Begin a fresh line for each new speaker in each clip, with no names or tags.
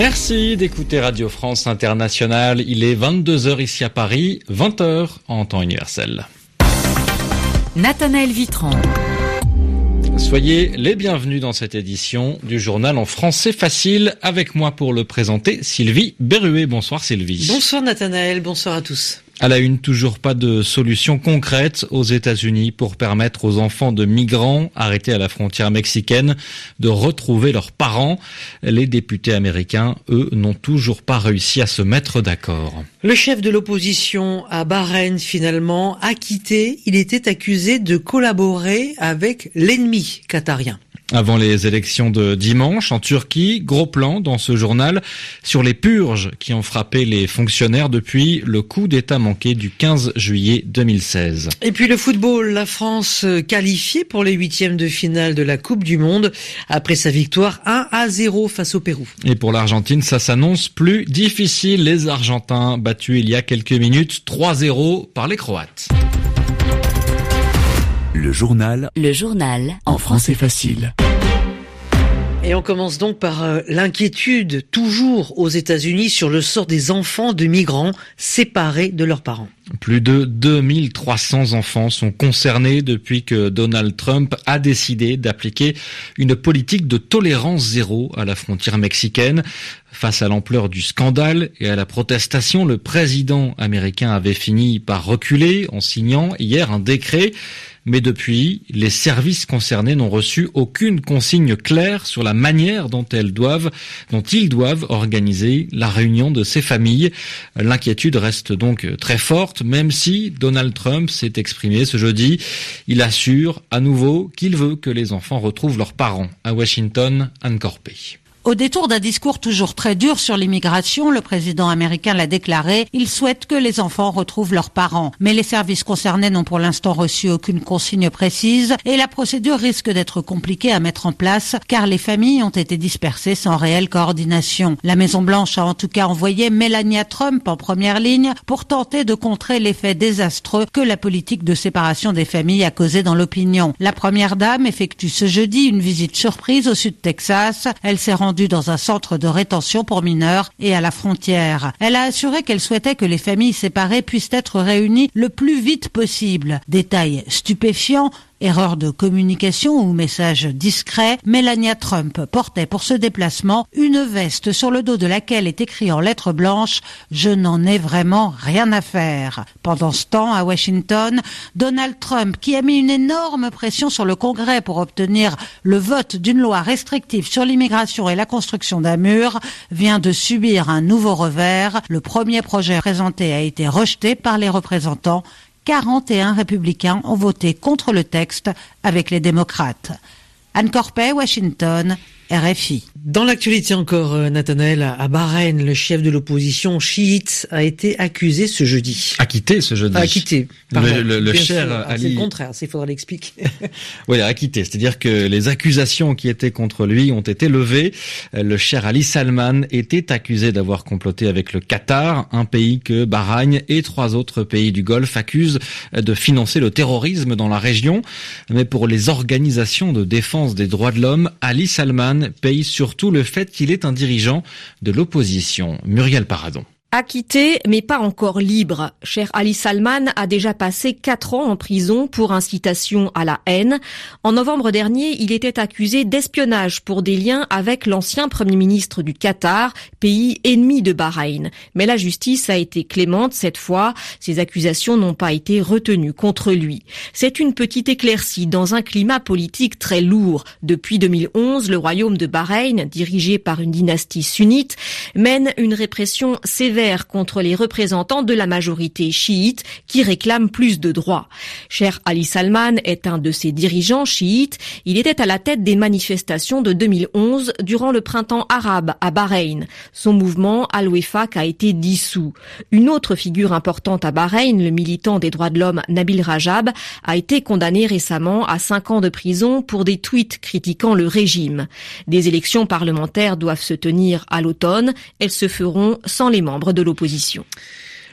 Merci d'écouter Radio France Internationale. Il est 22h ici à Paris, 20h en temps universel.
Nathanaël Vitran.
Soyez les bienvenus dans cette édition du journal en français facile. Avec moi pour le présenter, Sylvie Berruet. Bonsoir Sylvie.
Bonsoir Nathanaël, bonsoir à tous.
À la une, toujours pas de solution concrète aux États-Unis pour permettre aux enfants de migrants arrêtés à la frontière mexicaine de retrouver leurs parents. Les députés américains, eux, n'ont toujours pas réussi à se mettre d'accord.
Le chef de l'opposition à Bahreïn, finalement, acquitté. Il était accusé de collaborer avec l'ennemi qatarien.
Avant les élections de dimanche en Turquie, gros plan dans ce journal sur les purges qui ont frappé les fonctionnaires depuis le coup d'État manqué du 15 juillet 2016.
Et puis le football, la France qualifiée pour les huitièmes de finale de la Coupe du Monde après sa victoire 1 à 0 face au Pérou.
Et pour l'Argentine, ça s'annonce plus difficile. Les Argentins battus il y a quelques minutes 3-0 par les Croates.
Le journal. Le journal. En français facile.
Et on commence donc par euh, l'inquiétude toujours aux États-Unis sur le sort des enfants de migrants séparés de leurs parents.
Plus de 2300 enfants sont concernés depuis que Donald Trump a décidé d'appliquer une politique de tolérance zéro à la frontière mexicaine. Face à l'ampleur du scandale et à la protestation, le président américain avait fini par reculer en signant hier un décret mais depuis, les services concernés n'ont reçu aucune consigne claire sur la manière dont ils doivent organiser la réunion de ces familles. L'inquiétude reste donc très forte même si Donald Trump s'est exprimé ce jeudi. Il assure à nouveau qu'il veut que les enfants retrouvent leurs parents à Washington, Anne.
Au détour d'un discours toujours très dur sur l'immigration, le président américain l'a déclaré, il souhaite que les enfants retrouvent leurs parents. Mais les services concernés n'ont pour l'instant reçu aucune consigne précise et la procédure risque d'être compliquée à mettre en place car les familles ont été dispersées sans réelle coordination. La Maison-Blanche a en tout cas envoyé Melania Trump en première ligne pour tenter de contrer l'effet désastreux que la politique de séparation des familles a causé dans l'opinion. La première dame effectue ce jeudi une visite surprise au sud Texas. Elle s'est dans un centre de rétention pour mineurs et à la frontière. Elle a assuré qu'elle souhaitait que les familles séparées puissent être réunies le plus vite possible. Détail stupéfiant, Erreur de communication ou message discret, Melania Trump portait pour ce déplacement une veste sur le dos de laquelle est écrit en lettres blanches Je n'en ai vraiment rien à faire. Pendant ce temps, à Washington, Donald Trump, qui a mis une énorme pression sur le Congrès pour obtenir le vote d'une loi restrictive sur l'immigration et la construction d'un mur, vient de subir un nouveau revers. Le premier projet présenté a été rejeté par les représentants 41 républicains ont voté contre le texte avec les démocrates. Anne Corpet, Washington, RFI.
Dans l'actualité encore, euh, Nathanaël, à Bahreïn, le chef de l'opposition chiite a été accusé ce jeudi.
Acquitté ce jeudi.
Acquitté.
Le, le, le cher
ah,
Ali.
C'est le contraire, il faudra l'expliquer.
oui, acquitté. C'est-à-dire que les accusations qui étaient contre lui ont été levées. Euh, le cher Ali Salman était accusé d'avoir comploté avec le Qatar, un pays que Bahreïn et trois autres pays du Golfe accusent de financer le terrorisme dans la région. Mais pour les organisations de défense des droits de l'homme, Ali Salman paye surtout le fait qu'il est un dirigeant de l'opposition. Muriel Paradon.
Acquitté, mais pas encore libre. Cher Ali Salman a déjà passé quatre ans en prison pour incitation à la haine. En novembre dernier, il était accusé d'espionnage pour des liens avec l'ancien premier ministre du Qatar, pays ennemi de Bahreïn. Mais la justice a été clémente cette fois. Ces accusations n'ont pas été retenues contre lui. C'est une petite éclaircie dans un climat politique très lourd. Depuis 2011, le royaume de Bahreïn, dirigé par une dynastie sunnite, mène une répression sévère contre les représentants de la majorité chiite qui réclament plus de droits. Cher Ali Salman est un de ces dirigeants chiites. Il était à la tête des manifestations de 2011 durant le printemps arabe à Bahreïn. Son mouvement Al-Wefaq a été dissous. Une autre figure importante à Bahreïn, le militant des droits de l'homme Nabil Rajab, a été condamné récemment à cinq ans de prison pour des tweets critiquant le régime. Des élections parlementaires doivent se tenir à l'automne. Elles se feront sans les membres de l'opposition.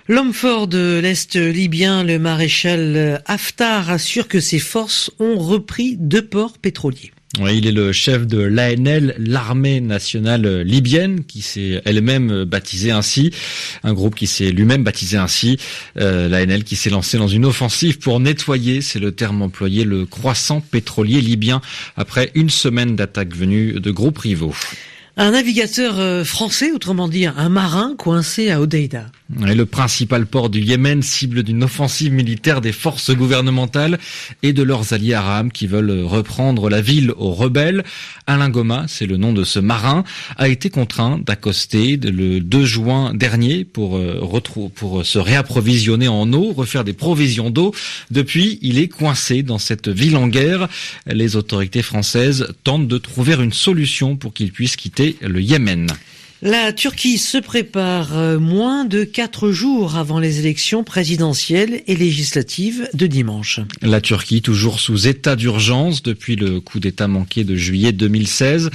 L'homme fort de l'Est libyen, le maréchal Haftar, assure que ses forces ont repris deux ports pétroliers.
Oui, il est le chef de l'ANL, l'armée nationale libyenne, qui s'est elle-même baptisée ainsi, un groupe qui s'est lui-même baptisé ainsi, euh, l'ANL qui s'est lancé dans une offensive pour nettoyer, c'est le terme employé, le croissant pétrolier libyen après une semaine d'attaques venues de groupes rivaux.
Un navigateur euh, français, autrement dit un marin coincé à Odeida.
le principal port du Yémen cible d'une offensive militaire des forces gouvernementales et de leurs alliés arabes qui veulent reprendre la ville aux rebelles. Alain Goma, c'est le nom de ce marin, a été contraint d'accoster le 2 juin dernier pour, euh, pour se réapprovisionner en eau, refaire des provisions d'eau. Depuis, il est coincé dans cette ville en guerre. Les autorités françaises tentent de trouver une solution pour qu'il puisse quitter le Yémen.
La Turquie se prépare euh, moins de quatre jours avant les élections présidentielles et législatives de dimanche.
La Turquie toujours sous état d'urgence depuis le coup d'État manqué de juillet 2016.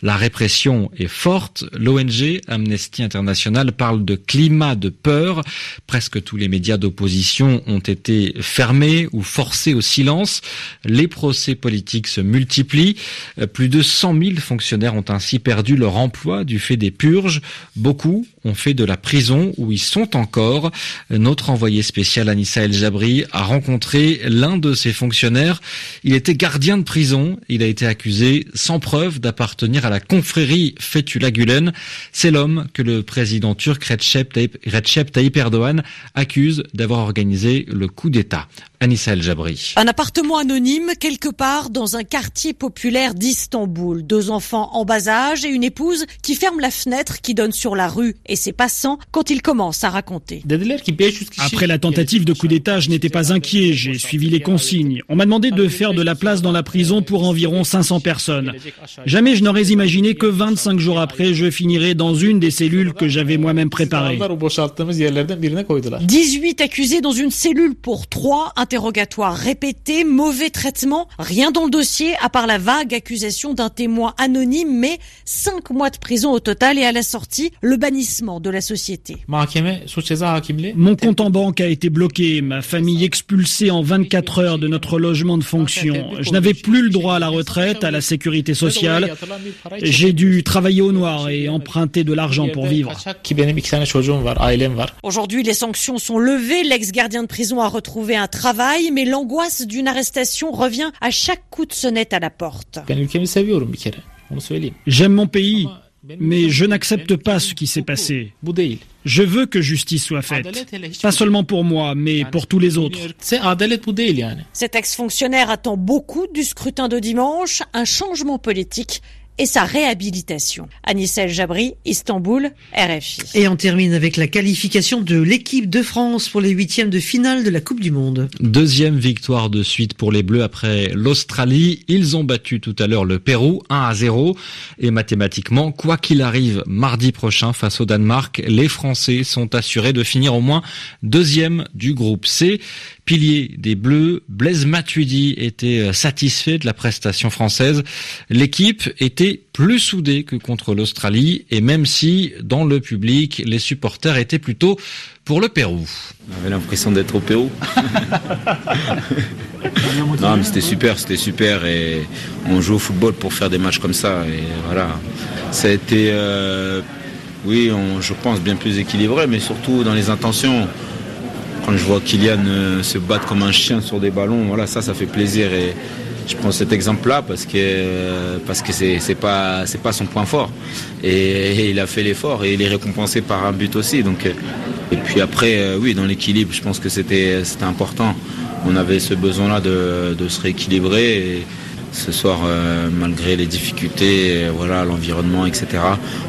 La répression est forte. L'ONG Amnesty International parle de climat de peur. Presque tous les médias d'opposition ont été fermés ou forcés au silence. Les procès politiques se multiplient. Plus de 100 000 fonctionnaires ont ainsi perdu leur emploi du fait des Beaucoup ont fait de la prison où ils sont encore. Notre envoyé spécial Anissa El Jabri a rencontré l'un de ces fonctionnaires. Il était gardien de prison. Il a été accusé sans preuve d'appartenir à la confrérie Fethullah Gulen. C'est l'homme que le président turc Recep Tayyip Erdogan accuse d'avoir organisé le coup d'État. Anissa El Jabri.
Un appartement anonyme quelque part dans un quartier populaire d'Istanbul. Deux enfants en bas âge et une épouse qui ferme la fenêtre qui donne sur la rue et ses passants quand il commence à raconter.
Après la tentative de coup d'État, je n'étais pas inquiet, j'ai suivi les consignes. On m'a demandé de faire de la place dans la prison pour environ 500 personnes. Jamais je n'aurais imaginé que 25 jours après, je finirais dans une des cellules que j'avais moi-même préparées.
18 accusés dans une cellule pour 3 interrogatoires répétés, mauvais traitement, rien dans le dossier à part la vague accusation d'un témoin anonyme, mais 5 mois de prison au total et à la sortie, le bannissement de la société.
Mon compte en banque a été bloqué, ma famille expulsée en 24 heures de notre logement de fonction. Je n'avais plus le droit à la retraite, à la sécurité sociale. J'ai dû travailler au noir et emprunter de l'argent pour vivre.
Aujourd'hui, les sanctions sont levées, l'ex-gardien de prison a retrouvé un travail mais l'angoisse d'une arrestation revient à chaque coup de sonnette à la porte.
J'aime mon pays, mais je n'accepte pas ce qui s'est passé. Je veux que justice soit faite, pas seulement pour moi, mais pour tous les autres.
Cet ex-fonctionnaire attend beaucoup du scrutin de dimanche, un changement politique et sa réhabilitation. Anissel Jabri, Istanbul, RFI.
Et on termine avec la qualification de l'équipe de France pour les huitièmes de finale de la Coupe du Monde.
Deuxième victoire de suite pour les Bleus après l'Australie. Ils ont battu tout à l'heure le Pérou 1 à 0 et mathématiquement, quoi qu'il arrive mardi prochain face au Danemark, les Français sont assurés de finir au moins deuxième du groupe C pilier des Bleus, Blaise Matuidi était euh, satisfait de la prestation française. L'équipe était plus soudée que contre l'Australie et même si dans le public les supporters étaient plutôt pour le Pérou.
On avait l'impression d'être au Pérou. non mais c'était super, c'était super et on joue au football pour faire des matchs comme ça et voilà. Ça a été, euh, oui, je pense bien plus équilibré, mais surtout dans les intentions quand je vois Kylian euh, se battre comme un chien sur des ballons, voilà, ça, ça fait plaisir. Et je prends cet exemple-là parce que euh, parce que c'est pas c'est pas son point fort. Et, il a fait l'effort et il est récompensé par un but aussi. Donc euh, et puis après, oui, dans l'équilibre, je pense que c'était c'était important. On avait ce besoin-là de, de, se rééquilibrer. Ce soir, malgré les difficultés, voilà, l'environnement, etc.,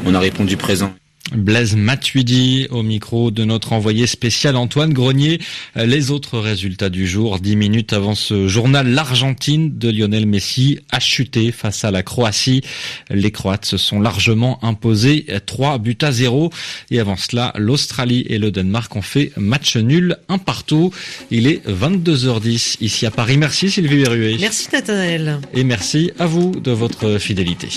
on a répondu présent.
Blaise Matuidi au micro de notre envoyé spécial Antoine Grenier. Les autres résultats du jour, dix minutes avant ce journal, l'Argentine de Lionel Messi a chuté face à la Croatie. Les Croates se sont largement imposés 3 buts à 0. Et avant cela, l'Australie et le Danemark ont fait match nul, un partout. Il est 22h10 ici à Paris. Merci Sylvie Berruet.
Merci Nathanaël.
Et merci à vous de votre fidélité.